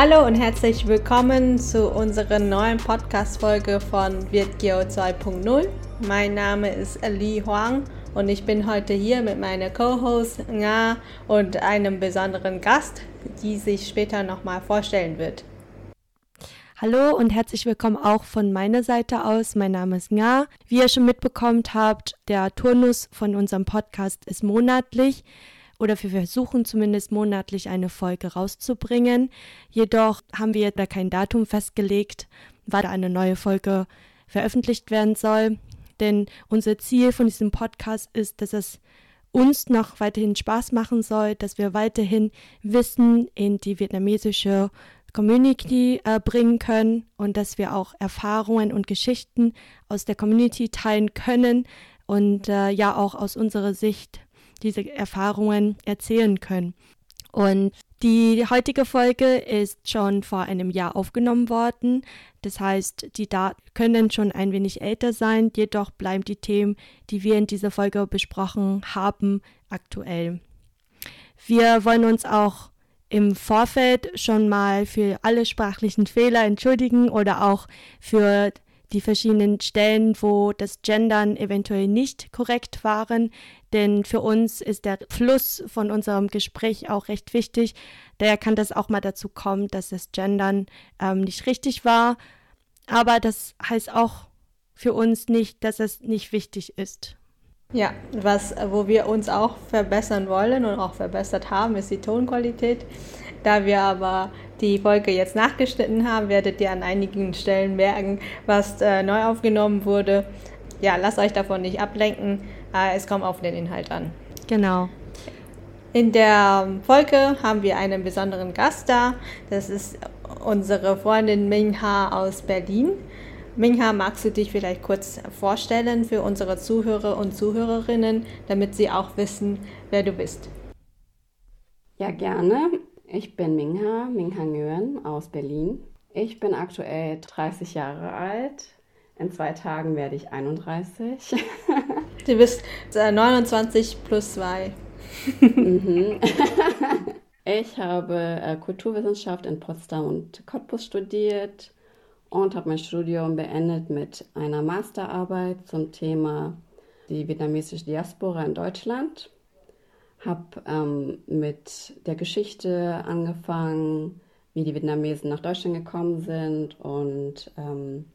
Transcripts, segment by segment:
Hallo und herzlich willkommen zu unserer neuen Podcast-Folge von WirtGeo 2.0. Mein Name ist Li Huang und ich bin heute hier mit meiner Co-Host Nga und einem besonderen Gast, die sich später nochmal vorstellen wird. Hallo und herzlich willkommen auch von meiner Seite aus. Mein Name ist Nga. Wie ihr schon mitbekommen habt, der Turnus von unserem Podcast ist monatlich oder wir versuchen zumindest monatlich eine Folge rauszubringen. Jedoch haben wir da kein Datum festgelegt, wann eine neue Folge veröffentlicht werden soll. Denn unser Ziel von diesem Podcast ist, dass es uns noch weiterhin Spaß machen soll, dass wir weiterhin Wissen in die vietnamesische Community äh, bringen können und dass wir auch Erfahrungen und Geschichten aus der Community teilen können und äh, ja auch aus unserer Sicht diese Erfahrungen erzählen können. Und die heutige Folge ist schon vor einem Jahr aufgenommen worden. Das heißt, die Daten können schon ein wenig älter sein, jedoch bleiben die Themen, die wir in dieser Folge besprochen haben, aktuell. Wir wollen uns auch im Vorfeld schon mal für alle sprachlichen Fehler entschuldigen oder auch für die verschiedenen Stellen, wo das Gendern eventuell nicht korrekt waren. Denn für uns ist der Fluss von unserem Gespräch auch recht wichtig. Daher kann das auch mal dazu kommen, dass das Gendern ähm, nicht richtig war. Aber das heißt auch für uns nicht, dass es nicht wichtig ist. Ja, was, wo wir uns auch verbessern wollen und auch verbessert haben, ist die Tonqualität. Da wir aber die Folge jetzt nachgeschnitten haben, werdet ihr an einigen Stellen merken, was äh, neu aufgenommen wurde. Ja, lasst euch davon nicht ablenken. Äh, es kommt auf den Inhalt an. Genau. In der Folge haben wir einen besonderen Gast da. Das ist unsere Freundin Mingha aus Berlin. Mingha, magst du dich vielleicht kurz vorstellen für unsere Zuhörer und Zuhörerinnen, damit sie auch wissen, wer du bist? Ja, gerne. Ich bin Mingha, Mingha Nguyen aus Berlin. Ich bin aktuell 30 Jahre alt. In zwei Tagen werde ich 31. du bist 29 äh, plus 2. mhm. Ich habe äh, Kulturwissenschaft in Potsdam und Cottbus studiert und habe mein Studium beendet mit einer Masterarbeit zum Thema die vietnamesische Diaspora in Deutschland habe ähm, mit der Geschichte angefangen, wie die Vietnamesen nach Deutschland gekommen sind und ähm,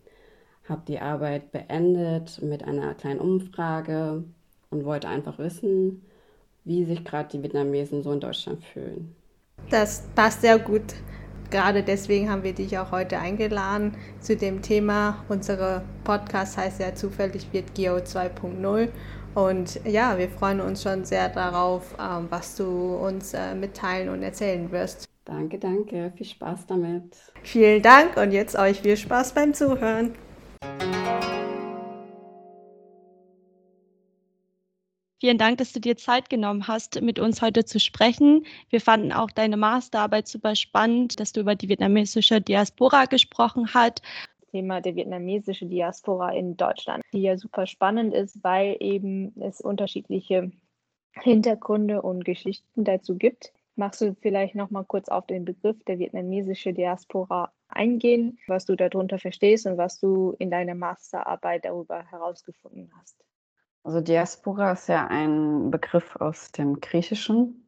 habe die Arbeit beendet mit einer kleinen Umfrage und wollte einfach wissen, wie sich gerade die Vietnamesen so in Deutschland fühlen. Das passt sehr gut. Gerade deswegen haben wir dich auch heute eingeladen zu dem Thema. Unser Podcast heißt ja zufällig wird Geo 2.0 und ja, wir freuen uns schon sehr darauf, ähm, was du uns äh, mitteilen und erzählen wirst. Danke, danke. Viel Spaß damit. Vielen Dank und jetzt euch viel Spaß beim Zuhören. Vielen Dank, dass du dir Zeit genommen hast, mit uns heute zu sprechen. Wir fanden auch deine Masterarbeit super spannend, dass du über die vietnamesische Diaspora gesprochen hast Thema der vietnamesische Diaspora in Deutschland, die ja super spannend ist, weil eben es unterschiedliche Hintergründe und Geschichten dazu gibt. Magst du vielleicht noch mal kurz auf den Begriff der vietnamesische Diaspora eingehen, was du darunter verstehst und was du in deiner Masterarbeit darüber herausgefunden hast? Also Diaspora ist ja ein Begriff aus dem Griechischen,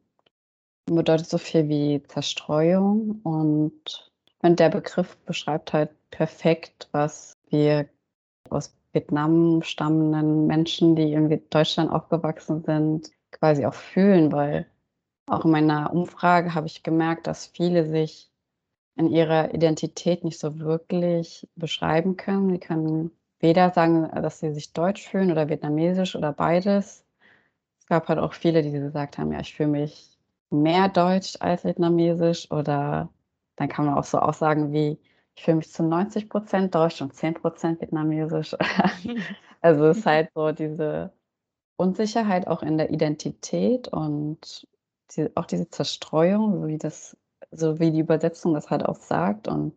bedeutet so viel wie Zerstreuung und und der Begriff beschreibt halt perfekt, was wir aus Vietnam stammenden Menschen, die in Deutschland aufgewachsen sind, quasi auch fühlen, weil auch in meiner Umfrage habe ich gemerkt, dass viele sich in ihrer Identität nicht so wirklich beschreiben können. Sie können weder sagen, dass sie sich deutsch fühlen oder vietnamesisch oder beides. Es gab halt auch viele, die gesagt haben, ja, ich fühle mich mehr deutsch als vietnamesisch oder dann kann man auch so Aussagen wie, ich fühle mich zu 90 Prozent deutsch und 10 Prozent vietnamesisch. also es ist halt so diese Unsicherheit auch in der Identität und die, auch diese Zerstreuung, so wie das, so wie die Übersetzung das halt auch sagt. Und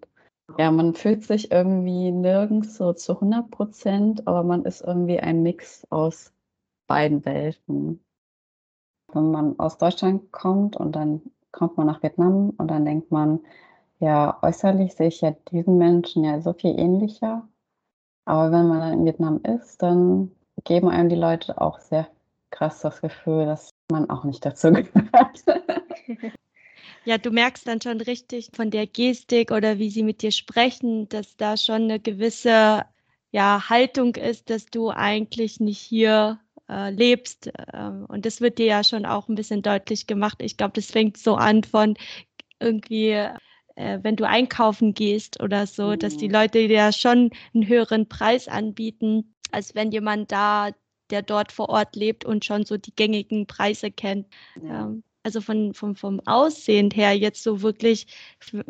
ja, man fühlt sich irgendwie nirgends so zu 100 Prozent, aber man ist irgendwie ein Mix aus beiden Welten. Wenn man aus Deutschland kommt und dann kommt man nach Vietnam und dann denkt man, Ja, äußerlich sehe ich ja diesen Menschen ja so viel ähnlicher. Aber wenn man dann in Vietnam ist, dann geben einem die Leute auch sehr krass das Gefühl, dass man auch nicht dazu gehört. Ja, du merkst dann schon richtig von der Gestik oder wie sie mit dir sprechen, dass da schon eine gewisse ja, Haltung ist, dass du eigentlich nicht hier äh, lebst. Ähm, und das wird dir ja schon auch ein bisschen deutlich gemacht. Ich glaube, das fängt so an von irgendwie, äh, wenn du einkaufen gehst oder so, dass die mhm. Leute dir ja schon einen höheren Preis anbieten, als wenn jemand da, der dort vor Ort lebt und schon so die gängigen Preise kennt. Ja. Ähm, also von, von, vom Aussehen her jetzt so wirklich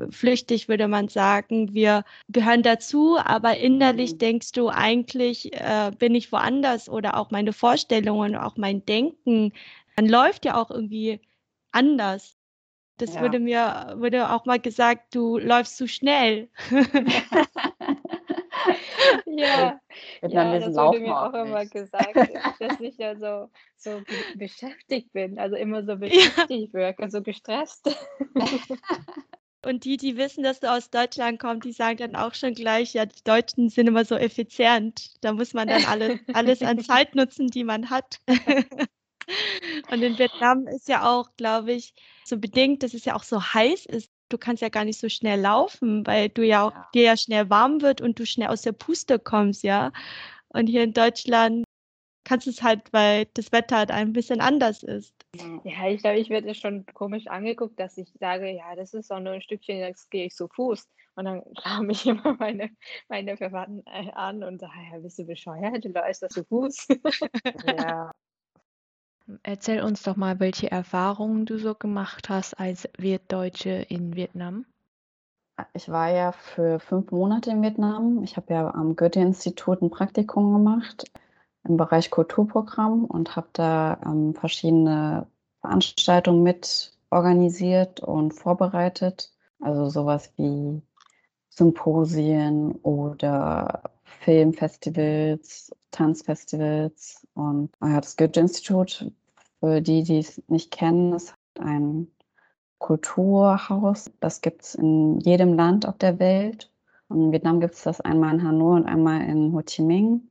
flüchtig würde man sagen, wir gehören dazu, aber innerlich mhm. denkst du eigentlich, äh, bin ich woanders oder auch meine Vorstellungen, auch mein Denken, dann läuft ja auch irgendwie anders. Das ja. würde mir, würde auch mal gesagt, du läufst zu schnell. ja, ja das wurde mir auch immer gesagt, dass ich ja so, so beschäftigt bin, also immer so beschäftigt ja. wirke, so gestresst. Und die, die wissen, dass du aus Deutschland kommst, die sagen dann auch schon gleich, ja, die Deutschen sind immer so effizient. Da muss man dann alles, alles an Zeit nutzen, die man hat. Und in Vietnam ist ja auch, glaube ich, so bedingt, dass es ja auch so heiß ist, du kannst ja gar nicht so schnell laufen, weil du ja auch ja. dir ja schnell warm wird und du schnell aus der Puste kommst, ja. Und hier in Deutschland kannst du es halt, weil das Wetter halt ein bisschen anders ist. Ja, ich glaube, ich werde schon komisch angeguckt, dass ich sage, ja, das ist doch nur ein Stückchen, jetzt gehe ich zu Fuß. Und dann schauen mich immer meine, meine Verwandten äh, an und sagen, ja, bist du bescheuert, du läufst das zu Fuß. ja, Erzähl uns doch mal, welche Erfahrungen du so gemacht hast als Wirtdeutsche in Vietnam. Ich war ja für fünf Monate in Vietnam. Ich habe ja am Goethe-Institut ein Praktikum gemacht im Bereich Kulturprogramm und habe da ähm, verschiedene Veranstaltungen mit organisiert und vorbereitet. Also sowas wie Symposien oder Filmfestivals, Tanzfestivals. Und ja, das Goethe-Institut für die, die es nicht kennen, ist ein Kulturhaus. Das gibt es in jedem Land auf der Welt. In Vietnam gibt es das einmal in Hanoi und einmal in Ho Chi Minh.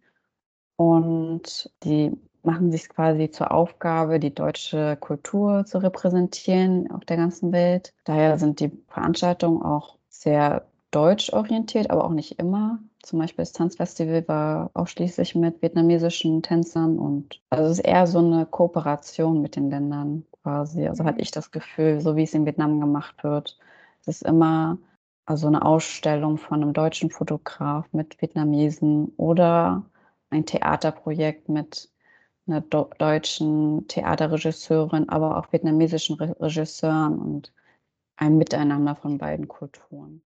Und die machen sich quasi zur Aufgabe, die deutsche Kultur zu repräsentieren auf der ganzen Welt. Daher sind die Veranstaltungen auch sehr deutsch orientiert, aber auch nicht immer. Zum Beispiel das Tanzfestival war ausschließlich mit vietnamesischen Tänzern und also es ist eher so eine Kooperation mit den Ländern quasi. Also hatte ich das Gefühl, so wie es in Vietnam gemacht wird. Es ist immer also eine Ausstellung von einem deutschen Fotograf mit Vietnamesen oder ein Theaterprojekt mit einer deutschen Theaterregisseurin, aber auch vietnamesischen Regisseuren und ein Miteinander von beiden Kulturen.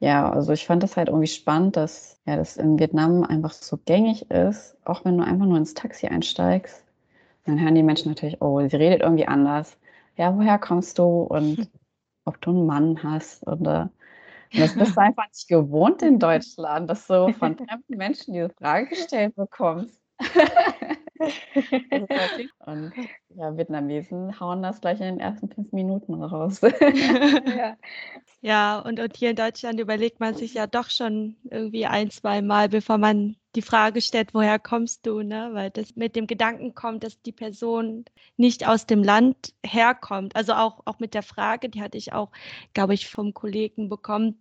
Ja, also ich fand das halt irgendwie spannend, dass ja das in Vietnam einfach so gängig ist, auch wenn du einfach nur ins Taxi einsteigst, dann hören die Menschen natürlich, oh, sie redet irgendwie anders. Ja, woher kommst du und ob du einen Mann hast oder das bist du einfach nicht gewohnt in Deutschland, dass du von fremden Menschen diese Frage gestellt bekommst. Und ja, Vietnamesen hauen das gleich in den ersten fünf Minuten raus. ja. ja, und, und hier in Deutschland überlegt man sich ja doch schon irgendwie ein, zwei Mal, bevor man die Frage stellt, woher kommst du, ne? Weil das mit dem Gedanken kommt, dass die Person nicht aus dem Land herkommt. Also auch, auch mit der Frage, die hatte ich auch, glaube ich, vom Kollegen bekommen,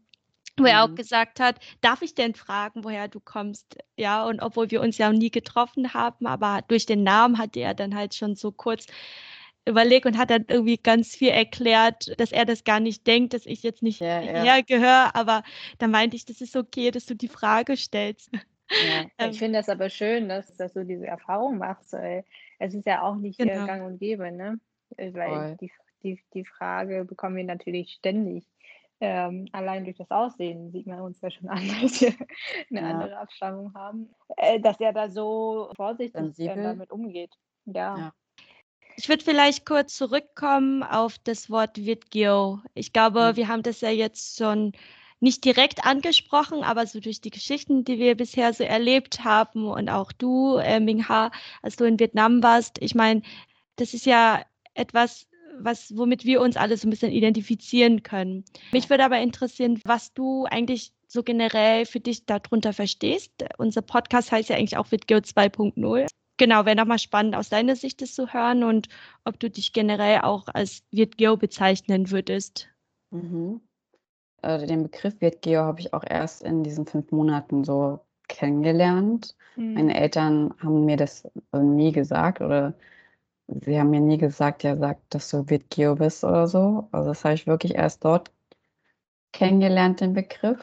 wo er auch mhm. gesagt hat, darf ich denn fragen, woher du kommst? Ja, und obwohl wir uns ja nie getroffen haben, aber durch den Namen hatte er dann halt schon so kurz überlegt und hat dann irgendwie ganz viel erklärt, dass er das gar nicht denkt, dass ich jetzt nicht ja, ja. hergehöre, aber da meinte ich, das ist okay, dass du die Frage stellst. Ja, ähm, ich finde das aber schön, dass, dass du diese Erfahrung machst. Weil es ist ja auch nicht äh, genau. gang und gäbe, ne? Äh, weil die, die, die Frage bekommen wir natürlich ständig. Ähm, allein durch das Aussehen sieht man uns ja schon an, dass wir eine ja. andere Abstammung haben, äh, dass er da so vorsichtig äh, damit umgeht. Ja. ja. Ich würde vielleicht kurz zurückkommen auf das Wort Vidgio. Ich glaube, mhm. wir haben das ja jetzt schon nicht direkt angesprochen, aber so durch die Geschichten, die wir bisher so erlebt haben und auch du, äh, Ming Ha, als du in Vietnam warst, ich meine, das ist ja etwas, was, womit wir uns alle so ein bisschen identifizieren können. Mich würde aber interessieren, was du eigentlich so generell für dich darunter verstehst. Unser Podcast heißt ja eigentlich auch Vitgeo 2.0. Genau, wäre nochmal spannend aus deiner Sicht das zu hören und ob du dich generell auch als Vitgeo bezeichnen würdest. Mhm. Also den Begriff Vitgeo habe ich auch erst in diesen fünf Monaten so kennengelernt. Mhm. Meine Eltern haben mir das nie gesagt oder sie haben mir nie gesagt, ja, sag, dass du Vitgeo bist oder so. Also das habe ich wirklich erst dort kennengelernt, den Begriff.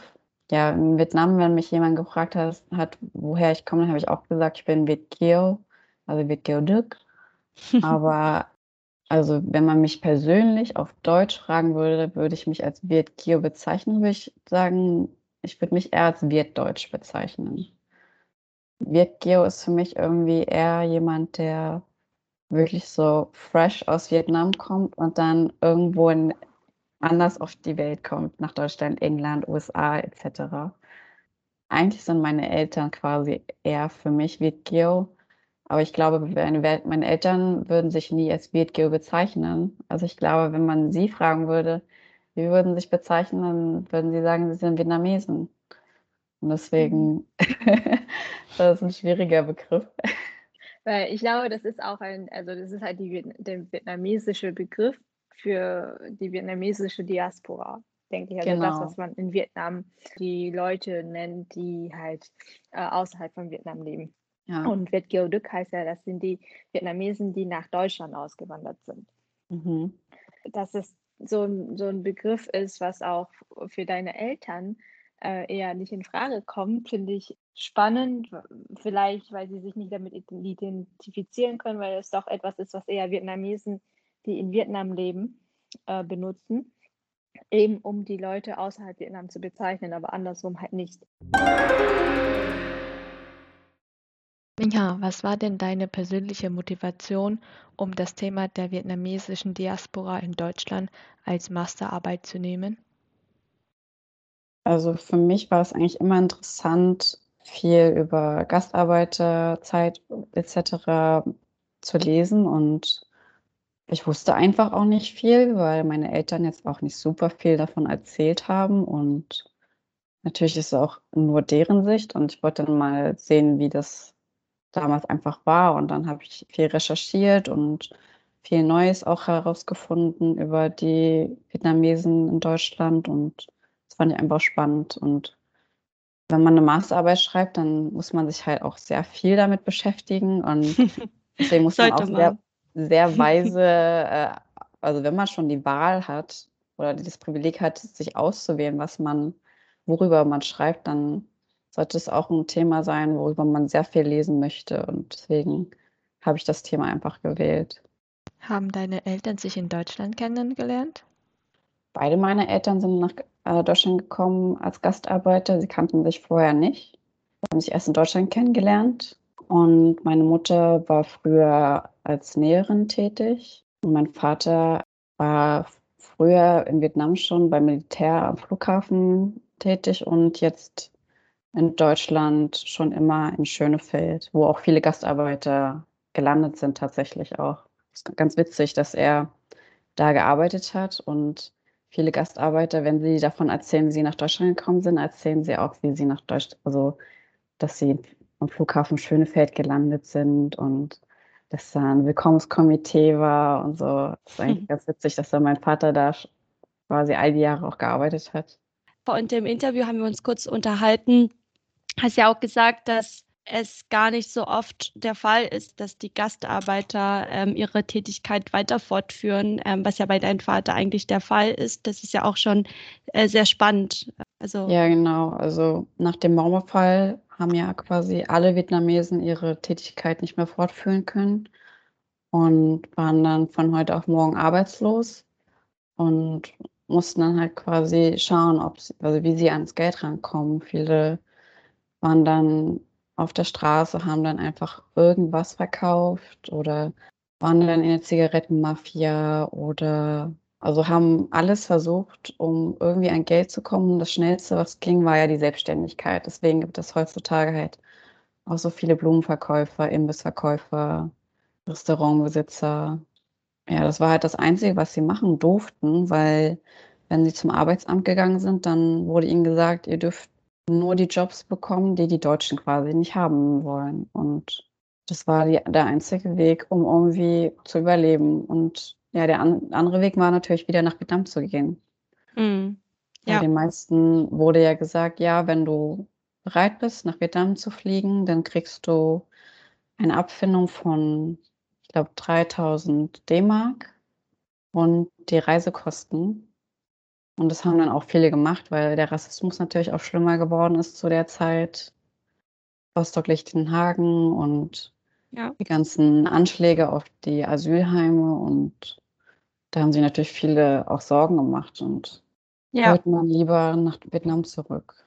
Ja, in Vietnam, wenn mich jemand gefragt hat, hat woher ich komme, dann habe ich auch gesagt, ich bin Vitgeo, also Vitgeo Dük. Aber also wenn man mich persönlich auf Deutsch fragen würde, würde ich mich als Vitgeo bezeichnen, würde ich sagen, ich würde mich eher als Wirtdeutsch bezeichnen. Virtgeo ist für mich irgendwie eher jemand, der wirklich so fresh aus Vietnam kommt und dann irgendwo in, anders auf die Welt kommt, nach Deutschland, England, USA etc. Eigentlich sind meine Eltern quasi eher für mich Virtgeo, aber ich glaube, meine Eltern würden sich nie als Virtgeo bezeichnen. Also ich glaube, wenn man sie fragen würde, wie würden sie sich bezeichnen, dann würden sie sagen, sie sind Vietnamesen. Und deswegen, mhm. das ist ein schwieriger Begriff. Weil ich glaube, das ist auch ein, also das ist halt die, der vietnamesische Begriff für die vietnamesische Diaspora, denke ich. Also genau. das, was man in Vietnam die Leute nennt, die halt äh, außerhalb von Vietnam leben. Ja. Und Viet Kieu Đức heißt ja, das sind die Vietnamesen, die nach Deutschland ausgewandert sind. Mhm. Dass es so ein, so ein Begriff ist, was auch für deine Eltern äh, eher nicht in Frage kommt, finde ich spannend. Vielleicht, weil sie sich nicht damit identifizieren können, weil es doch etwas ist, was eher Vietnamesen, die in Vietnam leben, äh, benutzen. Eben um die Leute außerhalb Vietnam zu bezeichnen, aber andersrum halt nicht. Minha, was war denn deine persönliche Motivation, um das Thema der vietnamesischen Diaspora in Deutschland als Masterarbeit zu nehmen? Also für mich war es eigentlich immer interessant, viel über Gastarbeiterzeit etc. zu lesen und ich wusste einfach auch nicht viel, weil meine Eltern jetzt auch nicht super viel davon erzählt haben und natürlich ist es auch nur deren Sicht und ich wollte dann mal sehen, wie das damals einfach war. Und dann habe ich viel recherchiert und viel Neues auch herausgefunden über die Vietnamesen in Deutschland. Und das fand ich einfach spannend. Und wenn man eine Masterarbeit schreibt, dann muss man sich halt auch sehr viel damit beschäftigen. Und deswegen muss man auch sehr, sehr weise, äh, also wenn man schon die Wahl hat oder das Privileg hat, sich auszuwählen, was man, worüber man schreibt, dann sollte es auch ein Thema sein, worüber man sehr viel lesen möchte. Und deswegen habe ich das Thema einfach gewählt. Haben deine Eltern sich in Deutschland kennengelernt? Beide meine Eltern sind nach äh, Deutschland gekommen als Gastarbeiter. Sie kannten sich vorher nicht. Sie haben sich erst in Deutschland kennengelernt. Und meine Mutter war früher als Näherin tätig. Und mein Vater war früher in Vietnam schon beim Militär am Flughafen tätig und jetzt in Deutschland schon immer in Schönefeld, wo auch viele Gastarbeiter gelandet sind tatsächlich auch. Es ist ganz witzig, dass er da gearbeitet hat und viele Gastarbeiter, wenn sie davon erzählen, wie sie nach Deutschland gekommen sind, erzählen sie auch, wie sie nach Deutschland, also dass sie am Flughafen Schönefeld gelandet sind und dass da ein Willkommenskomitee war und so. Das ist eigentlich ganz witzig, dass da mein Vater da quasi all die Jahre auch gearbeitet hat. Und im Interview haben wir uns kurz unterhalten, hast ja auch gesagt, dass es gar nicht so oft der Fall ist, dass die Gastarbeiter ähm, ihre Tätigkeit weiter fortführen, ähm, was ja bei deinem Vater eigentlich der Fall ist. Das ist ja auch schon äh, sehr spannend. Also ja, genau. Also nach dem Mauerfall haben ja quasi alle Vietnamesen ihre Tätigkeit nicht mehr fortführen können und waren dann von heute auf morgen arbeitslos und mussten dann halt quasi schauen, ob sie, also wie sie ans Geld rankommen. Viele waren dann auf der Straße, haben dann einfach irgendwas verkauft oder waren dann in der Zigarettenmafia oder also haben alles versucht, um irgendwie an Geld zu kommen. Das Schnellste, was ging, war ja die Selbstständigkeit. Deswegen gibt es heutzutage halt auch so viele Blumenverkäufer, Imbissverkäufer, Restaurantbesitzer. ja, das war halt das Einzige, was sie machen durften, weil wenn sie zum Arbeitsamt gegangen sind, dann wurde ihnen gesagt, ihr dürft nur die Jobs bekommen, die die Deutschen quasi nicht haben wollen. Und das war die, der einzige Weg, um irgendwie zu überleben. Und ja, der an, andere Weg war natürlich wieder nach Vietnam zu gehen. Mhm. Bei Ja. den meisten wurde ja gesagt, ja, wenn du bereit bist, nach Vietnam zu fliegen, dann kriegst du eine Abfindung von, ich glaube, 3000 D-Mark und die Reisekosten. Und das haben dann auch viele gemacht, weil der Rassismus natürlich auch schlimmer geworden ist zu der Zeit. Rostock-Lichtenhagen und Ja. die ganzen Anschläge auf die Asylheime. Und da haben sich natürlich viele auch Sorgen gemacht und Ja. wollten dann lieber nach Vietnam zurück.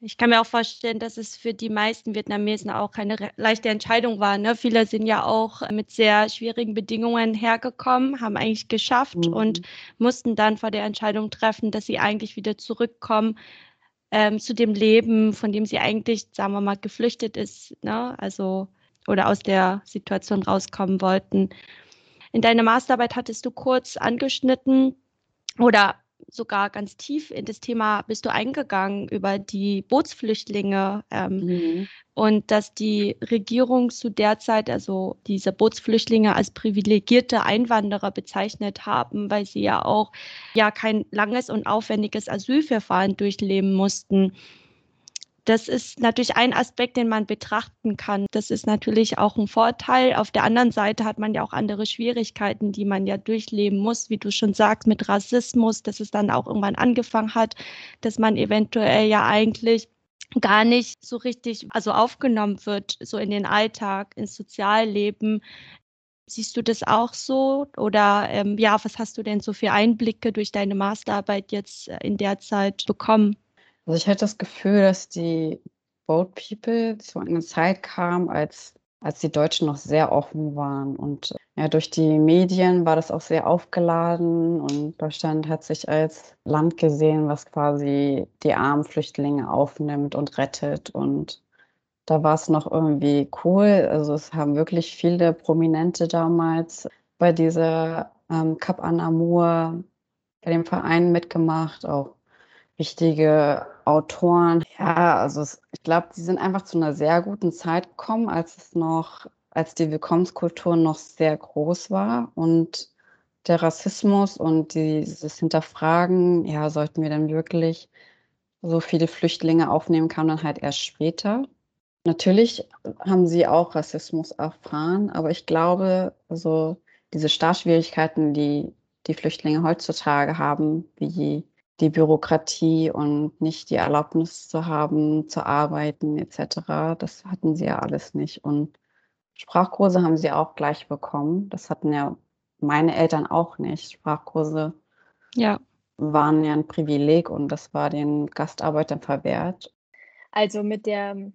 Ich kann mir auch vorstellen, dass es für die meisten Vietnamesen auch keine leichte Entscheidung war. Ne? Viele sind ja auch mit sehr schwierigen Bedingungen hergekommen, haben eigentlich geschafft Mhm. und mussten dann vor der Entscheidung treffen, dass sie eigentlich wieder zurückkommen ähm, zu dem Leben, von dem sie eigentlich, sagen wir mal, geflüchtet ist, ne? Also oder aus der Situation rauskommen wollten. In deiner Masterarbeit hattest du kurz angeschnitten oder sogar ganz tief in das Thema bist du eingegangen über die Bootsflüchtlinge ähm, Mhm. und dass die Regierung zu der Zeit, also diese Bootsflüchtlinge als privilegierte Einwanderer bezeichnet haben, weil sie ja auch ja kein langes und aufwendiges Asylverfahren durchleben mussten. Das ist natürlich ein Aspekt, den man betrachten kann. Das ist natürlich auch ein Vorteil. Auf der anderen Seite hat man ja auch andere Schwierigkeiten, die man ja durchleben muss, wie du schon sagst, mit Rassismus, dass es dann auch irgendwann angefangen hat, dass man eventuell ja eigentlich gar nicht so richtig, also aufgenommen wird, so in den Alltag, ins Sozialleben. Siehst du das auch so? Oder ähm, ja, was hast du denn so für Einblicke durch deine Masterarbeit jetzt äh, in der Zeit bekommen? Also ich hatte das Gefühl, dass die Boat People zu einer Zeit kam, als, als die Deutschen noch sehr offen waren. Und ja, durch die Medien war das auch sehr aufgeladen und Deutschland hat sich als Land gesehen, was quasi die armen Flüchtlinge aufnimmt und rettet. Und da war es noch irgendwie cool. Also es haben wirklich viele Prominente damals bei dieser ähm, Cap an Amour, bei dem Verein mitgemacht, auch wichtige Autoren. Ja, also es, ich glaube, die sind einfach zu einer sehr guten Zeit gekommen, als es noch, als die Willkommenskultur noch sehr groß war und der Rassismus und dieses Hinterfragen, ja, sollten wir denn wirklich so viele Flüchtlinge aufnehmen, kam dann halt erst später. Natürlich haben sie auch Rassismus erfahren, aber ich glaube, also diese Startschwierigkeiten, die die Flüchtlinge heutzutage haben, wie die Bürokratie und nicht die Erlaubnis zu haben, zu arbeiten etc., das hatten sie ja alles nicht. Und Sprachkurse haben sie auch gleich bekommen. Das hatten ja meine Eltern auch nicht. Sprachkurse Ja, waren ja ein Privileg und das war den Gastarbeitern verwehrt. Also mit der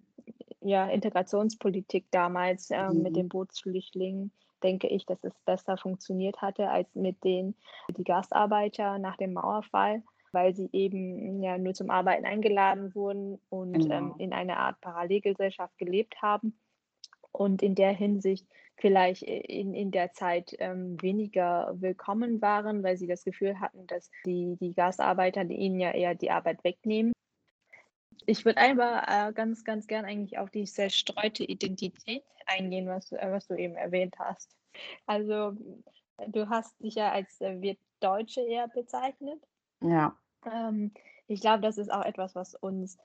ja, Integrationspolitik damals äh, mit Mhm. den Bootsflüchtlingen denke ich, dass es besser funktioniert hatte als mit den die Gastarbeiter nach dem Mauerfall, weil sie eben ja nur zum Arbeiten eingeladen wurden und ähm, Genau. in einer Art Parallelgesellschaft gelebt haben und in der Hinsicht vielleicht in, in der Zeit ähm, weniger willkommen waren, weil sie das Gefühl hatten, dass die, die Gastarbeiter die ihnen ja eher die Arbeit wegnehmen. Ich würde einfach äh, ganz, ganz gern eigentlich auf die zerstreute Identität eingehen, was, äh, was du eben erwähnt hast. Also du hast dich ja als äh, Wirtdeutsche eher bezeichnet. Ja, Ähm, ich glaube, das ist auch etwas, was uns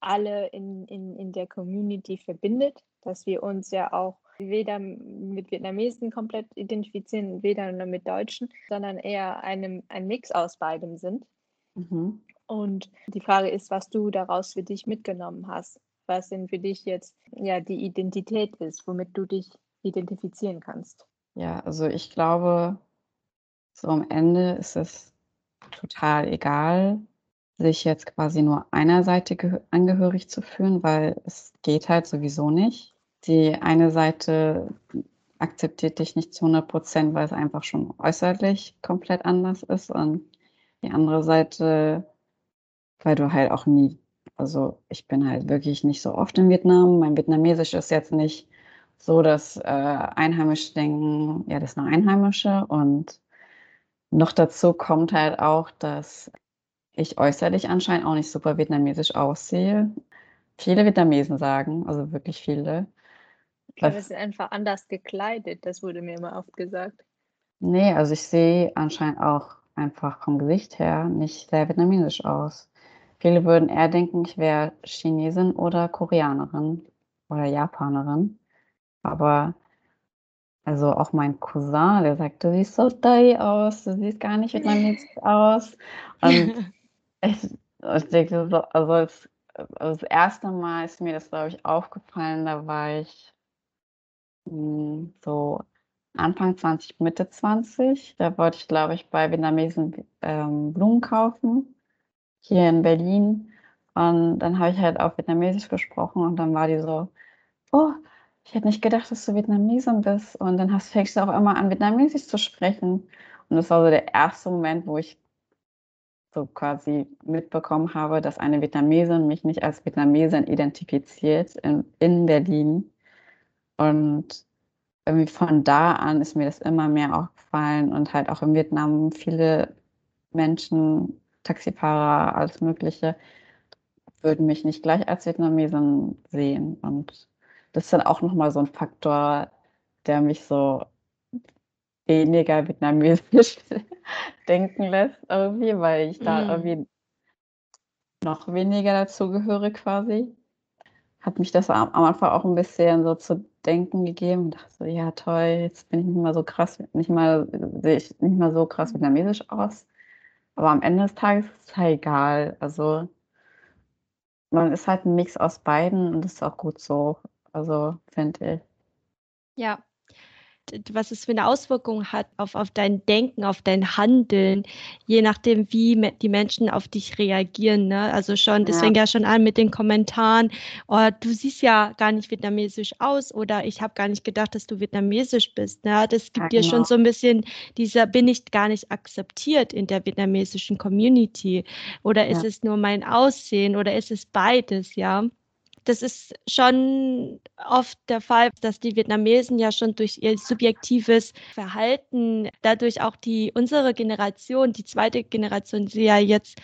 alle in, in, in der Community verbindet, dass wir uns ja auch weder mit Vietnamesen komplett identifizieren, weder nur mit Deutschen, sondern eher einem, ein Mix aus beidem sind. mhm. Und die Frage ist, was du daraus für dich mitgenommen hast, was denn für dich jetzt ja die Identität ist, womit du dich identifizieren kannst. Ja, also ich glaube, so am Ende ist es total egal, sich jetzt quasi nur einer Seite gehö- angehörig zu fühlen, weil es geht halt sowieso nicht. Die eine Seite akzeptiert dich nicht zu 100 Prozent, weil es einfach schon äußerlich komplett anders ist und die andere Seite, weil du halt auch nie, also ich bin halt wirklich nicht so oft in Vietnam. Mein Vietnamesisch ist jetzt nicht so, dass äh, Einheimische denken, ja, das ist eine Einheimische und noch dazu kommt halt auch, dass ich äußerlich anscheinend auch nicht super vietnamesisch aussehe. Viele Vietnamesen sagen, also wirklich viele. Ich glaube, wir sind einfach anders gekleidet, das wurde mir immer oft gesagt. Nee, also ich sehe anscheinend auch einfach vom Gesicht her nicht sehr vietnamesisch aus. Viele würden eher denken, ich wäre Chinesin oder Koreanerin oder Japanerin. Aber also auch mein Cousin, der sagt, du siehst so Thai aus, du siehst gar nicht vietnamesisch aus. Und ich, ich denke, so, also, es, also das erste Mal ist mir das, glaube ich, aufgefallen, da war ich mh, hm, so Anfang 20, Mitte 20. Da wollte ich, glaube ich, bei Vietnamesen ähm, Blumen kaufen, hier in Berlin. Und dann habe ich halt auf Vietnamesisch gesprochen und dann war die so, oh, ich hätte nicht gedacht, dass du Vietnamesin bist. Und dann hast, fängst du auch immer an, Vietnamesisch zu sprechen. Und das war so der erste Moment, wo ich so quasi mitbekommen habe, dass eine Vietnamesin mich nicht als Vietnamesin identifiziert in, in Berlin. Und irgendwie von da an ist mir das immer mehr aufgefallen und halt auch in Vietnam viele Menschen, Taxifahrer, alles Mögliche, würden mich nicht gleich als Vietnamesin sehen. Und das ist dann auch nochmal so ein Faktor, der mich so weniger vietnamesisch denken lässt, irgendwie, weil ich da mm. irgendwie noch weniger dazugehöre quasi. Hat mich das am, am Anfang auch ein bisschen so zu denken gegeben und dachte so, ja toll, jetzt bin ich nicht mal so krass, nicht mal, sehe ich nicht mal so krass vietnamesisch aus. Aber am Ende des Tages ist es halt egal. Also man ist halt ein Mix aus beiden und das ist auch gut so. Also finde ich. Ja, was es für eine Auswirkung hat auf, auf dein Denken, auf dein Handeln, je nachdem, wie die Menschen auf dich reagieren. Ne? Also schon, das ja. fängt ja schon an mit den Kommentaren, oh, du siehst ja gar nicht vietnamesisch aus oder ich habe gar nicht gedacht, dass du vietnamesisch bist. Ne? Das gibt ja, dir genau. schon so ein bisschen, dieser bin ich gar nicht akzeptiert in der vietnamesischen Community. Oder ja. ist es nur mein Aussehen oder ist es beides, ja? Das ist schon oft der Fall, dass die Vietnamesen ja schon durch ihr subjektives Verhalten, dadurch auch die unsere Generation, die zweite Generation, die ja jetzt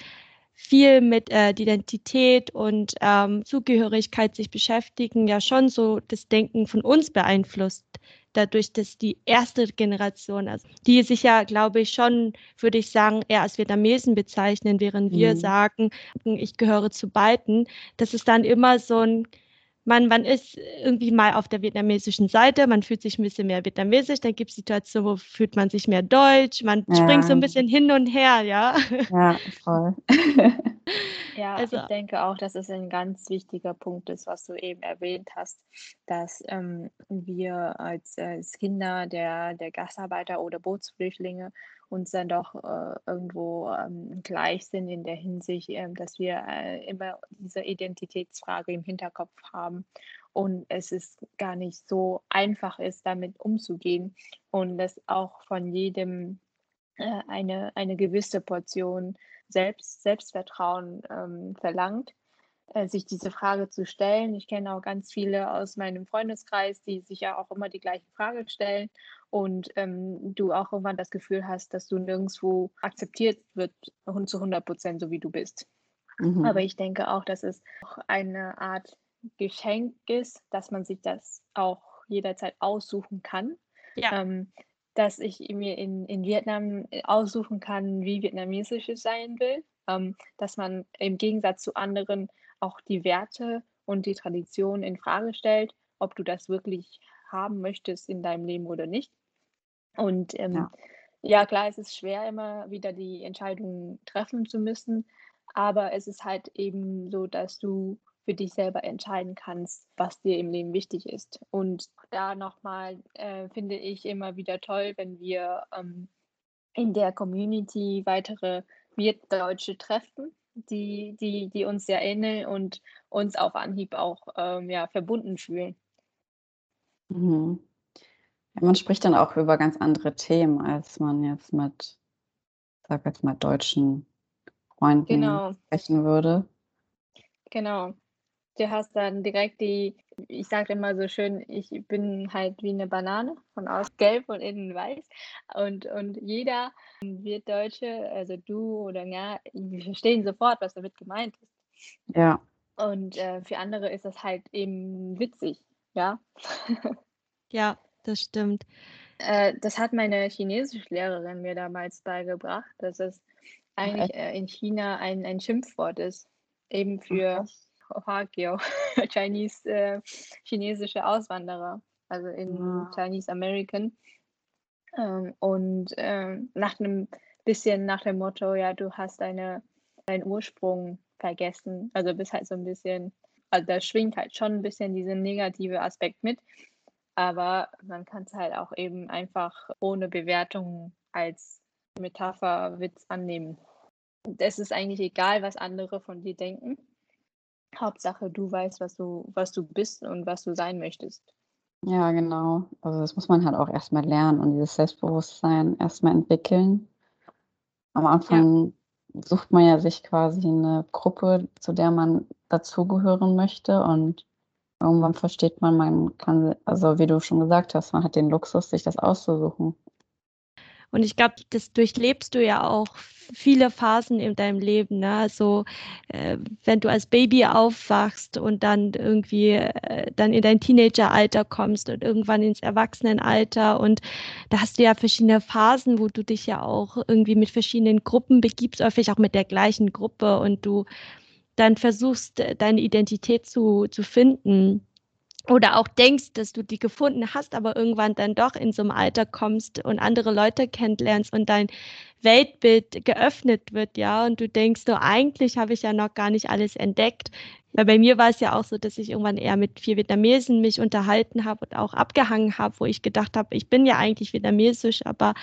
viel mit äh, Identität und ähm, Zugehörigkeit sich beschäftigen, ja schon so das Denken von uns beeinflusst dadurch, dass die erste Generation, also die sich ja, glaube ich, schon, würde ich sagen, eher als Vietnamesen bezeichnen, während wir mhm. sagen, ich gehöre zu beiden, dass es dann immer so ein man, man ist irgendwie mal auf der vietnamesischen Seite, man fühlt sich ein bisschen mehr vietnamesisch, dann gibt es Situationen, wo fühlt man sich mehr deutsch, man ja. springt so ein bisschen hin und her, ja. Ja, voll. ja, also, ich denke auch, dass es ein ganz wichtiger Punkt ist, was du eben erwähnt hast, dass ähm, wir als, als Kinder der, der Gastarbeiter oder Bootsflüchtlinge uns dann doch äh, irgendwo ähm, gleich sind in der Hinsicht, äh, dass wir äh, immer diese Identitätsfrage im Hinterkopf haben und es ist gar nicht so einfach ist, damit umzugehen und dass auch von jedem äh, eine, eine gewisse Portion Selbst, Selbstvertrauen ähm, verlangt sich diese Frage zu stellen. Ich kenne auch ganz viele aus meinem Freundeskreis, die sich ja auch immer die gleiche Frage stellen und ähm, du auch irgendwann das Gefühl hast, dass du nirgendwo akzeptiert wird zu 100 Prozent, so wie du bist. Mhm. Aber ich denke auch, dass es auch eine Art Geschenk ist, dass man sich das auch jederzeit aussuchen kann. Ja. Ähm, dass ich mir in, in Vietnam aussuchen kann, wie vietnamesisch es sein will. Ähm, dass man im Gegensatz zu anderen auch die Werte und die Tradition in Frage stellt, ob du das wirklich haben möchtest in deinem Leben oder nicht. Und ähm, ja. ja, klar, es ist schwer, immer wieder die Entscheidung treffen zu müssen, aber es ist halt eben so, dass du für dich selber entscheiden kannst, was dir im Leben wichtig ist. Und da nochmal äh, finde ich immer wieder toll, wenn wir ähm, in der Community weitere Wirtdeutsche treffen die, die, die uns sehr ähneln und uns auf Anhieb auch ähm, ja, verbunden fühlen. Mhm. Ja, man spricht dann auch über ganz andere Themen, als man jetzt mit, sag jetzt mal, deutschen Freunden genau. sprechen würde. Genau. Du hast dann direkt die, Ich sage immer so schön, ich bin halt wie eine Banane, von außen gelb und innen weiß. Und, und jeder wird Deutsche, also du oder ja, wir verstehen sofort, was damit gemeint ist. Ja. Und äh, für andere ist das halt eben witzig, ja. ja, das stimmt. Äh, das hat meine Chinesischlehrerin mir damals beigebracht, dass es eigentlich äh, in China ein, ein Schimpfwort ist, eben für Hokkio, Chinese, äh, chinesische Auswanderer, also in ah. Chinese American. Ähm, und ähm, nach einem bisschen nach dem Motto, ja, du hast deine, deinen Ursprung vergessen. Also bist halt so ein bisschen, also da schwingt halt schon ein bisschen dieser negative Aspekt mit. Aber man kann es halt auch eben einfach ohne Bewertung als Metapher, Witz annehmen. Es ist eigentlich egal, was andere von dir denken. Hauptsache, du weißt, was du, was du bist und was du sein möchtest. Ja, genau. Also das muss man halt auch erstmal lernen und dieses Selbstbewusstsein erstmal entwickeln. Am Anfang ja. sucht man ja sich quasi eine Gruppe, zu der man dazugehören möchte und irgendwann versteht man, man kann, also wie du schon gesagt hast, man hat den Luxus, sich das auszusuchen. Und ich glaube, das durchlebst du ja auch viele Phasen in deinem Leben. Ne? Also äh, wenn du als Baby aufwachst und dann irgendwie äh, dann in dein Teenageralter kommst und irgendwann ins Erwachsenenalter und da hast du ja verschiedene Phasen, wo du dich ja auch irgendwie mit verschiedenen Gruppen begibst, vielleicht auch mit der gleichen Gruppe und du dann versuchst, deine Identität zu, zu finden oder auch denkst, dass du die gefunden hast, aber irgendwann dann doch in so einem Alter kommst und andere Leute kennenlernst und dein Weltbild geöffnet wird, ja, und du denkst, so eigentlich habe ich ja noch gar nicht alles entdeckt. Weil bei mir war es ja auch so, dass ich irgendwann eher mit vier Vietnamesen mich unterhalten habe und auch abgehangen habe, wo ich gedacht habe, ich bin ja eigentlich vietnamesisch, aber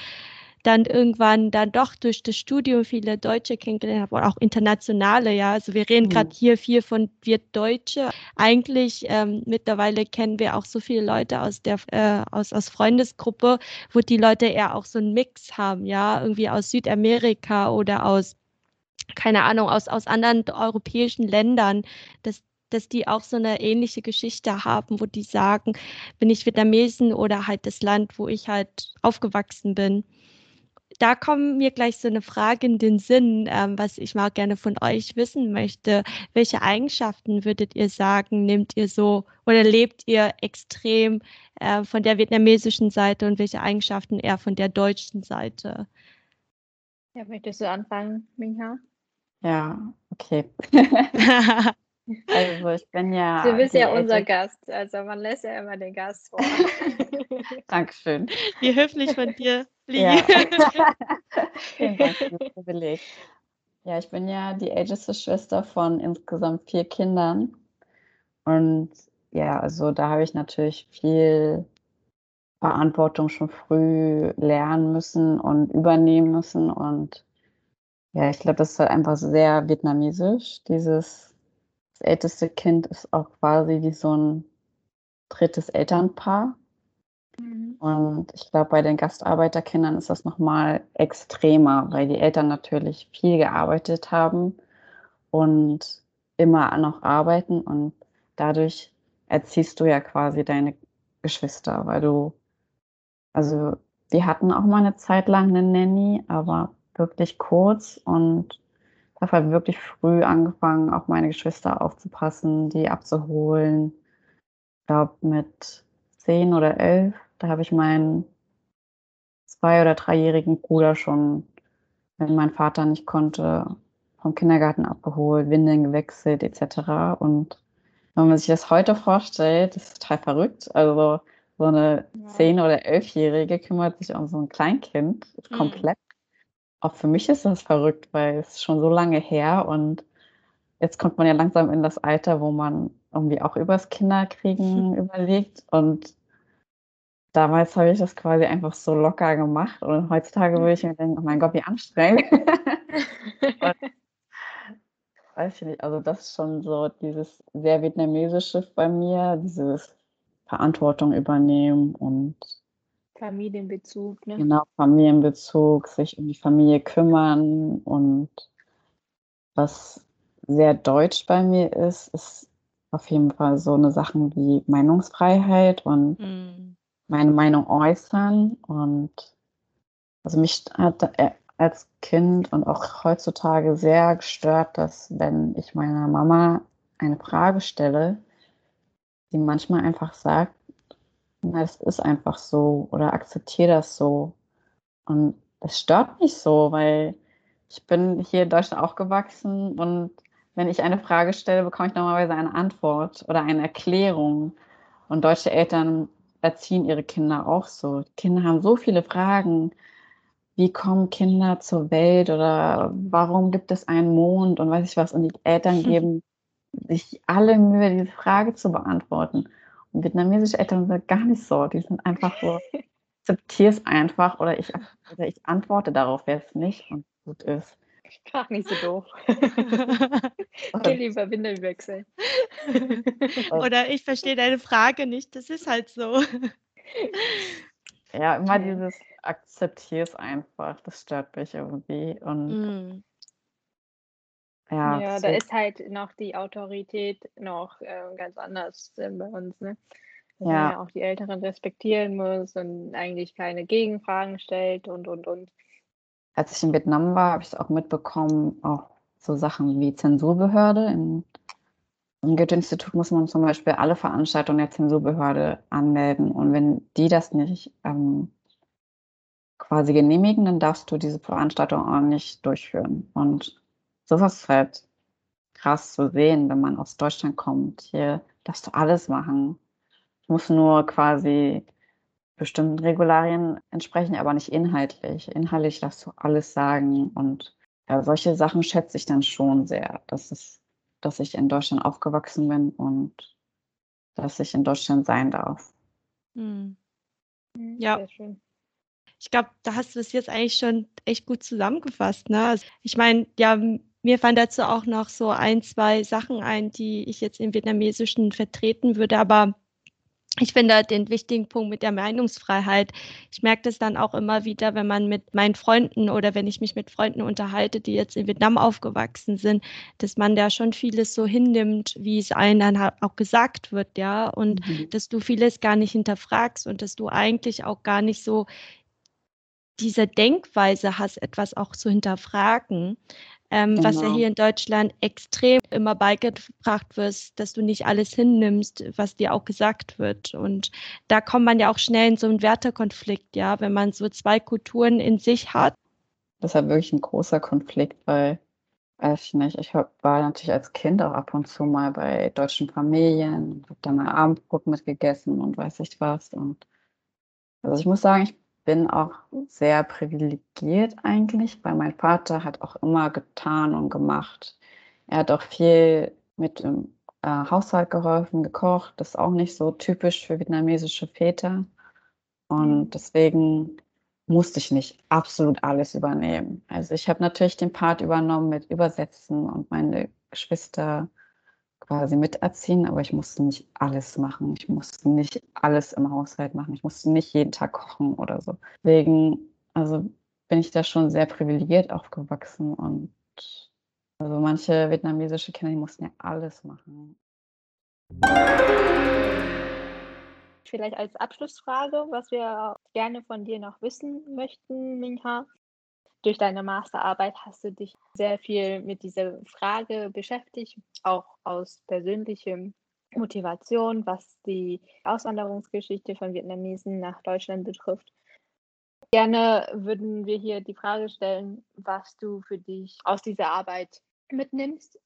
dann irgendwann dann doch durch das Studium viele Deutsche kennengelernt habe und auch internationale, ja. Also wir reden mhm. gerade hier viel von wir Deutsche. Eigentlich ähm, mittlerweile kennen wir auch so viele Leute aus der äh, aus, aus Freundesgruppe, wo die Leute eher auch so einen Mix haben, ja, irgendwie aus Südamerika oder aus keine Ahnung, aus, aus anderen europäischen Ländern, dass, dass die auch so eine ähnliche Geschichte haben, wo die sagen, bin ich Vietnamesen oder halt das Land, wo ich halt aufgewachsen bin da kommt mir gleich so eine Frage in den Sinn, ähm, was ich mal gerne von euch wissen möchte. Welche Eigenschaften würdet ihr sagen, nehmt ihr so oder lebt ihr extrem äh, von der vietnamesischen Seite und welche Eigenschaften eher von der deutschen Seite? Ja, möchtest du anfangen, Mingha? Ja, okay. Also ich bin ja. Du bist ja unser Gast, also man lässt ja immer den Gast vor. Dankeschön. Wie höflich von dir, Lee. Ja. Vielen Dank für das Privileg. Ja, ich bin ja die älteste Schwester von insgesamt vier Kindern. Und ja, also da habe ich natürlich viel Verantwortung schon früh lernen müssen und übernehmen müssen. Und ja, ich glaube, das ist halt einfach sehr vietnamesisch, dieses das älteste Kind ist auch quasi wie so ein drittes Elternpaar. Mhm. Und ich glaube, bei den Gastarbeiterkindern ist das nochmal extremer, weil die Eltern natürlich viel gearbeitet haben und immer noch arbeiten und dadurch erziehst du ja quasi deine Geschwister, weil du, also wir hatten auch mal eine Zeit lang eine Nanny, aber wirklich kurz und habe halt wirklich früh angefangen, auf meine Geschwister aufzupassen, die abzuholen. Ich glaube, mit zehn oder elf, da habe ich meinen zwei- oder dreijährigen Bruder schon, wenn mein Vater nicht konnte, vom Kindergarten abgeholt, Windeln gewechselt etc. Und wenn man sich das heute vorstellt, das ist total verrückt. Also so eine zehn- oder elfjährige kümmert sich um so ein Kleinkind mhm. komplett auch für mich ist das verrückt, weil es schon so lange her und jetzt kommt man ja langsam in das Alter, wo man irgendwie auch übers Kinderkriegen überlegt und damals habe ich das quasi einfach so locker gemacht und heutzutage würde ich mir denken, oh mein Gott, wie anstrengend. weiß ich nicht, also das ist schon so dieses sehr vietnamesische bei mir, dieses Verantwortung übernehmen und Familienbezug, ne? Genau, Familienbezug, sich um die Familie kümmern und was sehr deutsch bei mir ist, ist auf jeden Fall so eine Sachen wie Meinungsfreiheit und mhm. meine Meinung äußern. Und also mich hat als Kind und auch heutzutage sehr gestört, dass wenn ich meiner Mama eine Frage stelle, sie manchmal einfach sagt, na, es ist einfach so oder akzeptiere das so. Und das stört mich so, weil ich bin hier in Deutschland aufgewachsen und wenn ich eine Frage stelle, bekomme ich normalerweise eine Antwort oder eine Erklärung. Und deutsche Eltern erziehen ihre Kinder auch so. Kinder haben so viele Fragen. Wie kommen Kinder zur Welt oder warum gibt es einen Mond und weiß ich was? Und die Eltern geben sich alle Mühe, diese Frage zu beantworten. Vietnamesische Eltern sind gar nicht so. Die sind einfach so, akzeptiere es einfach oder ich, oder ich antworte darauf jetzt nicht und gut ist. Gar nicht so doof. okay, lieber Windelwechsel. Oder ich verstehe deine Frage nicht, das ist halt so. Ja, immer dieses akzeptiere es einfach, das stört mich irgendwie. Und mm. Ja, ja da ist halt noch die Autorität noch äh, ganz anders äh, bei uns, ne? Dass ja. man ja auch die Älteren respektieren muss und eigentlich keine Gegenfragen stellt und und und als ich in Vietnam war, habe ich es auch mitbekommen, auch so Sachen wie Zensurbehörde. In, Im Goethe-Institut muss man zum Beispiel alle Veranstaltungen der Zensurbehörde anmelden. Und wenn die das nicht ähm, quasi genehmigen, dann darfst du diese Veranstaltung auch nicht durchführen. Und sowas ist halt krass zu sehen, wenn man aus Deutschland kommt. Hier darfst du alles machen. Ich muss nur quasi bestimmten Regularien entsprechen, aber nicht inhaltlich. Inhaltlich darfst du alles sagen und ja, solche Sachen schätze ich dann schon sehr, dass, es, dass ich in Deutschland aufgewachsen bin und dass ich in Deutschland sein darf. Hm. Ja. Ich glaube, da hast du es jetzt eigentlich schon echt gut zusammengefasst. Ne? Also ich meine, ja, mir fallen dazu auch noch so ein, zwei Sachen ein, die ich jetzt im Vietnamesischen vertreten würde, aber ich finde den wichtigen Punkt mit der Meinungsfreiheit. Ich merke das dann auch immer wieder, wenn man mit meinen Freunden oder wenn ich mich mit Freunden unterhalte, die jetzt in Vietnam aufgewachsen sind, dass man da schon vieles so hinnimmt, wie es allen dann auch gesagt wird, ja, und mhm. dass du vieles gar nicht hinterfragst und dass du eigentlich auch gar nicht so diese Denkweise hast, etwas auch zu hinterfragen ähm, genau. was ja genau. hier in Deutschland extrem immer beigebracht wird, dass du nicht alles hinnimmst, was dir auch gesagt wird. Und da kommt man ja auch schnell in so einen Wertekonflikt, ja, wenn man so zwei Kulturen in sich hat. Das ist ja wirklich ein großer Konflikt, weil, weiß ich nicht, ich war natürlich als Kind auch ab und zu mal bei deutschen Familien, habe da mal Abendbrot mitgegessen und weiß ich was. Und also ich muss sagen, ich bin auch sehr privilegiert eigentlich, weil mein Vater hat auch immer getan und gemacht. Er hat auch viel mit dem äh, Haushalt geholfen, gekocht. Das ist auch nicht so typisch für vietnamesische Väter. Und mhm. deswegen musste ich nicht absolut alles übernehmen. Also ich habe natürlich den Part übernommen mit Übersetzen und meine Geschwister quasi miterziehen, aber ich musste nicht alles machen. Ich musste nicht alles im Haushalt machen. Ich musste nicht jeden Tag kochen oder so. Deswegen, also bin ich da schon sehr privilegiert aufgewachsen und also manche vietnamesische Kinder, die mussten ja alles machen. Vielleicht als Abschlussfrage, was wir gerne von dir noch wissen möchten, Minha durch deine Masterarbeit hast du dich sehr viel mit dieser Frage beschäftigt, auch aus persönlicher Motivation, was die Auswanderungsgeschichte von Vietnamesen nach Deutschland betrifft. Gerne würden wir hier die Frage stellen, was du für dich aus dieser Arbeit mitnimmst.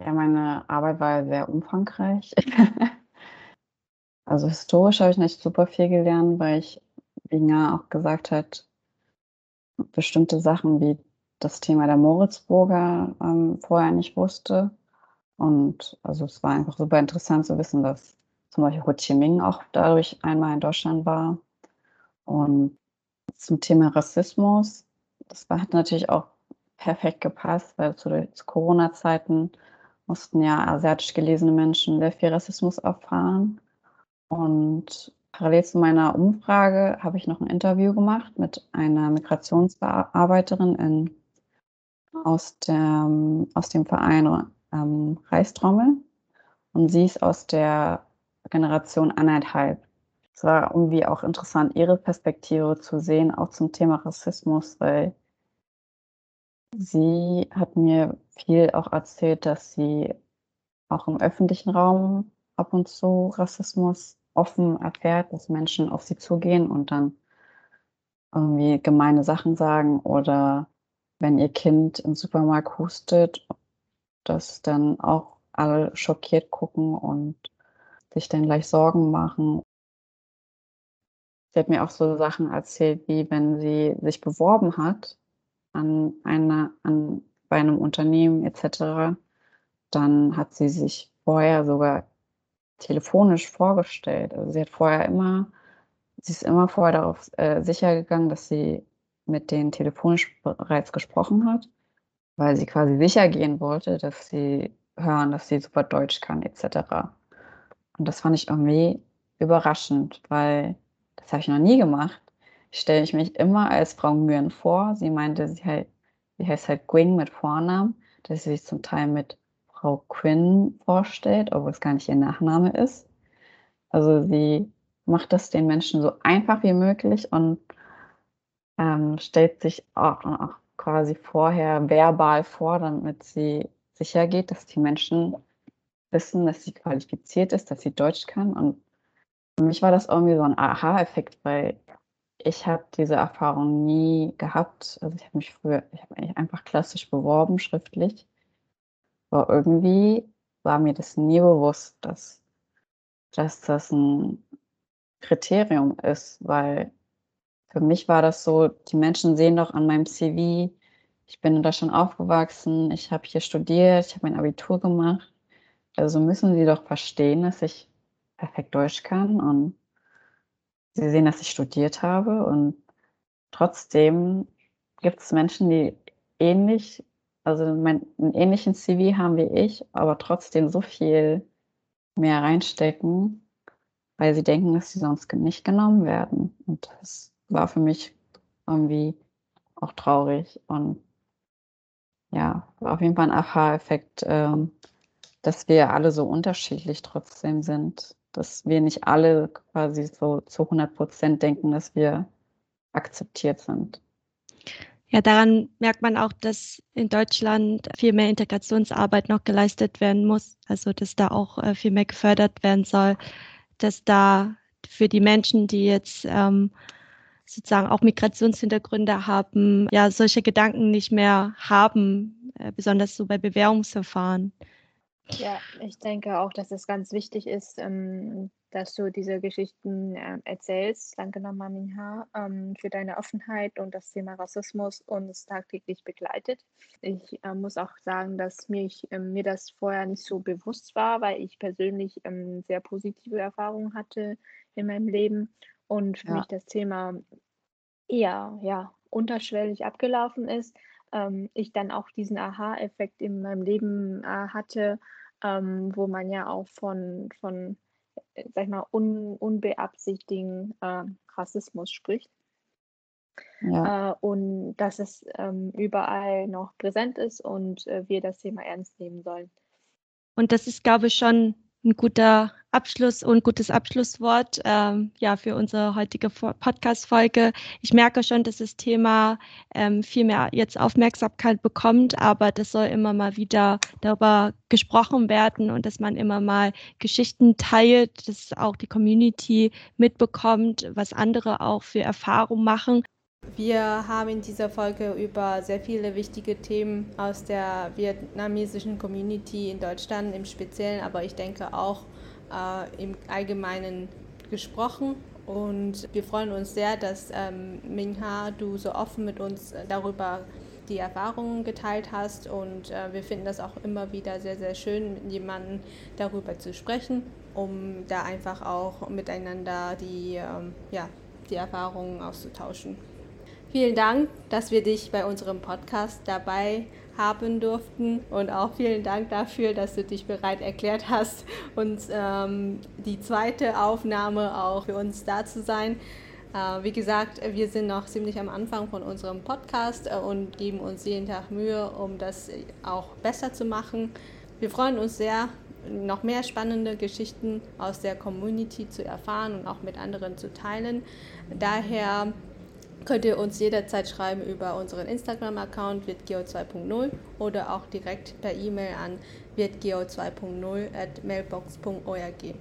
Ja, meine Arbeit war sehr umfangreich. also historisch habe ich nicht super viel gelernt, weil ich, wie Inga auch gesagt hat, bestimmte Sachen wie das Thema der Moritzburger ähm, vorher nicht wusste. Und also es war einfach super interessant zu wissen, dass zum Beispiel Ho Chi Minh auch dadurch einmal in Deutschland war. Und zum Thema Rassismus, das hat natürlich auch perfekt gepasst, weil zu, zu Corona-Zeiten mussten ja asiatisch gelesene Menschen sehr viel Rassismus erfahren. Und Parallel zu meiner Umfrage habe ich noch ein Interview gemacht mit einer Migrationsbearbeiterin in, aus, der, aus dem Verein ähm, Reichstrommel. Und sie ist aus der Generation anderthalb. Es war irgendwie auch interessant, ihre Perspektive zu sehen, auch zum Thema Rassismus, weil sie hat mir viel auch erzählt, dass sie auch im öffentlichen Raum ab und zu Rassismus offen erfährt, dass Menschen auf sie zugehen und dann irgendwie gemeine Sachen sagen oder wenn ihr Kind im Supermarkt hustet, dass dann auch alle schockiert gucken und sich dann gleich Sorgen machen. Sie hat mir auch so Sachen erzählt, wie wenn sie sich beworben hat an einer, an, bei einem Unternehmen etc., dann hat sie sich vorher sogar telefonisch vorgestellt. Also sie hat vorher immer, sie ist immer vorher darauf äh, sicher gegangen, dass sie mit denen telefonisch bereits gesprochen hat, weil sie quasi sicher gehen wollte, dass sie hören, dass sie super Deutsch kann, etc. Und das fand ich irgendwie überraschend, weil das habe ich noch nie gemacht. Stelle ich mich immer als Frau Nguyen vor. Sie meinte, sie, halt, sie heißt halt Gwing mit Vornamen, dass sie sich zum Teil mit Frau Quinn vorstellt, obwohl es gar nicht ihr Nachname ist. Also sie macht das den Menschen so einfach wie möglich und ähm, stellt sich auch, auch quasi vorher verbal vor, damit sie sicher geht, dass die Menschen wissen, dass sie qualifiziert ist, dass sie Deutsch kann. Und für mich war das irgendwie so ein Aha-Effekt, weil ich habe diese Erfahrung nie gehabt. Also ich habe mich früher, ich habe mich einfach klassisch beworben, schriftlich. Aber irgendwie war mir das nie bewusst, dass, dass das ein Kriterium ist, weil für mich war das so, die Menschen sehen doch an meinem CV, ich bin in Deutschland aufgewachsen, ich habe hier studiert, ich habe mein Abitur gemacht. Also müssen sie doch verstehen, dass ich perfekt Deutsch kann und sie sehen, dass ich studiert habe und trotzdem gibt es Menschen, die ähnlich also mein, einen ähnlichen CV haben wie ich, aber trotzdem so viel mehr reinstecken, weil sie denken, dass sie sonst nicht genommen werden. Und das war für mich irgendwie auch traurig und ja, war auf jeden Fall ein Aha-Effekt, ähm, dass wir alle so unterschiedlich trotzdem sind, dass wir nicht alle quasi so zu 100 Prozent denken, dass wir akzeptiert sind. Ja, daran merkt man auch, dass in Deutschland viel mehr Integrationsarbeit noch geleistet werden muss. Also, dass da auch äh, viel mehr gefördert werden soll, dass da für die Menschen, die jetzt ähm, sozusagen auch Migrationshintergründe haben, ja, solche Gedanken nicht mehr haben, äh, besonders so bei Bewährungsverfahren. Ja, ich denke auch, dass es ganz wichtig ist, ähm, dass du diese Geschichten äh, erzählst. Danke nochmal, Minha, ähm, für deine Offenheit und das Thema Rassismus uns tagtäglich begleitet. Ich äh, muss auch sagen, dass mich, äh, mir das vorher nicht so bewusst war, weil ich persönlich ähm, sehr positive Erfahrungen hatte in meinem Leben und für ja. mich das Thema eher ja, unterschwellig abgelaufen ist ähm, ich dann auch diesen Aha-Effekt in meinem Leben äh, hatte, ähm, wo man ja auch von, von äh, sag ich mal, un, unbeabsichtigten äh, Rassismus spricht. Ja. Äh, und dass es ähm, überall noch präsent ist und äh, wir das Thema ernst nehmen sollen. Und das ist, glaube ich, schon ein guter Abschluss und gutes Abschlusswort ähm, ja, für unsere heutige Podcast-Folge. Ich merke schon, dass das Thema ähm, viel mehr jetzt Aufmerksamkeit bekommt, aber das soll immer mal wieder darüber gesprochen werden und dass man immer mal Geschichten teilt, dass auch die Community mitbekommt, was andere auch für Erfahrungen machen. Wir haben in dieser Folge über sehr viele wichtige Themen aus der vietnamesischen Community in Deutschland im Speziellen, aber ich denke auch äh, im Allgemeinen gesprochen. Und wir freuen uns sehr, dass ähm, Mingha, du so offen mit uns darüber die Erfahrungen geteilt hast. Und äh, wir finden das auch immer wieder sehr, sehr schön, mit jemandem darüber zu sprechen, um da einfach auch miteinander die, ähm, ja, die Erfahrungen auszutauschen. Vielen Dank, dass wir dich bei unserem Podcast dabei haben durften und auch vielen Dank dafür, dass du dich bereit erklärt hast, uns ähm, die zweite Aufnahme auch für uns da zu sein. Äh, wie gesagt, wir sind noch ziemlich am Anfang von unserem Podcast äh, und geben uns jeden Tag Mühe, um das auch besser zu machen. Wir freuen uns sehr noch mehr spannende Geschichten aus der Community zu erfahren und auch mit anderen zu teilen. Daher könnt ihr uns jederzeit schreiben über unseren Instagram-Account wirtgeo 2.0 oder auch direkt per E-Mail an wirtgeo2.0 at mailbox.org.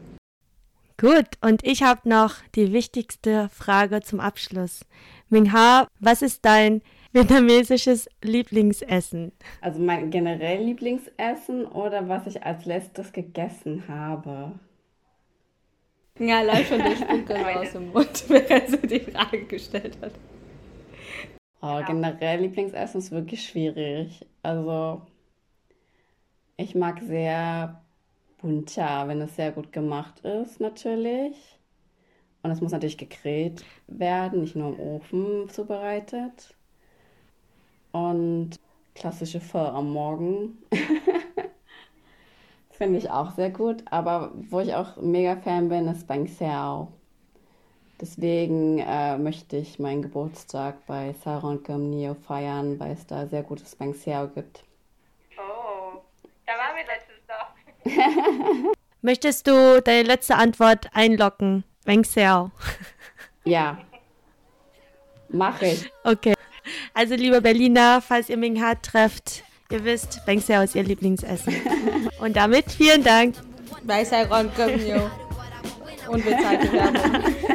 Gut, und ich habe noch die wichtigste Frage zum Abschluss. Mingha, was ist dein vietnamesisches Lieblingsessen? Also mein generell Lieblingsessen oder was ich als letztes gegessen habe? Ja, allein schon der Spucke aus dem Mund, während sie die Frage gestellt hat. Oh, generell Lieblingsessen ist wirklich schwierig. Also ich mag sehr bunter, wenn es sehr gut gemacht ist, natürlich. Und es muss natürlich gegrillt werden, nicht nur im Ofen zubereitet. Und klassische Pho am Morgen. Finde ich auch sehr gut. Aber wo ich auch mega Fan bin, ist Bang Sao. Deswegen äh, möchte ich meinen Geburtstag bei Sarah und Neo feiern, weil es da sehr gutes Bang Sao gibt. Oh, da waren wir letztes doch. Möchtest du deine letzte Antwort einlocken? Bang Sao. Ja. Mache ich. Okay. Also, liebe Berliner, falls ihr Ming Hart trefft, ihr wisst, Bang Sao ist ihr Lieblingsessen. Und damit vielen Dank. Bei Saigon Gomyo. Unbezahlte Werbung.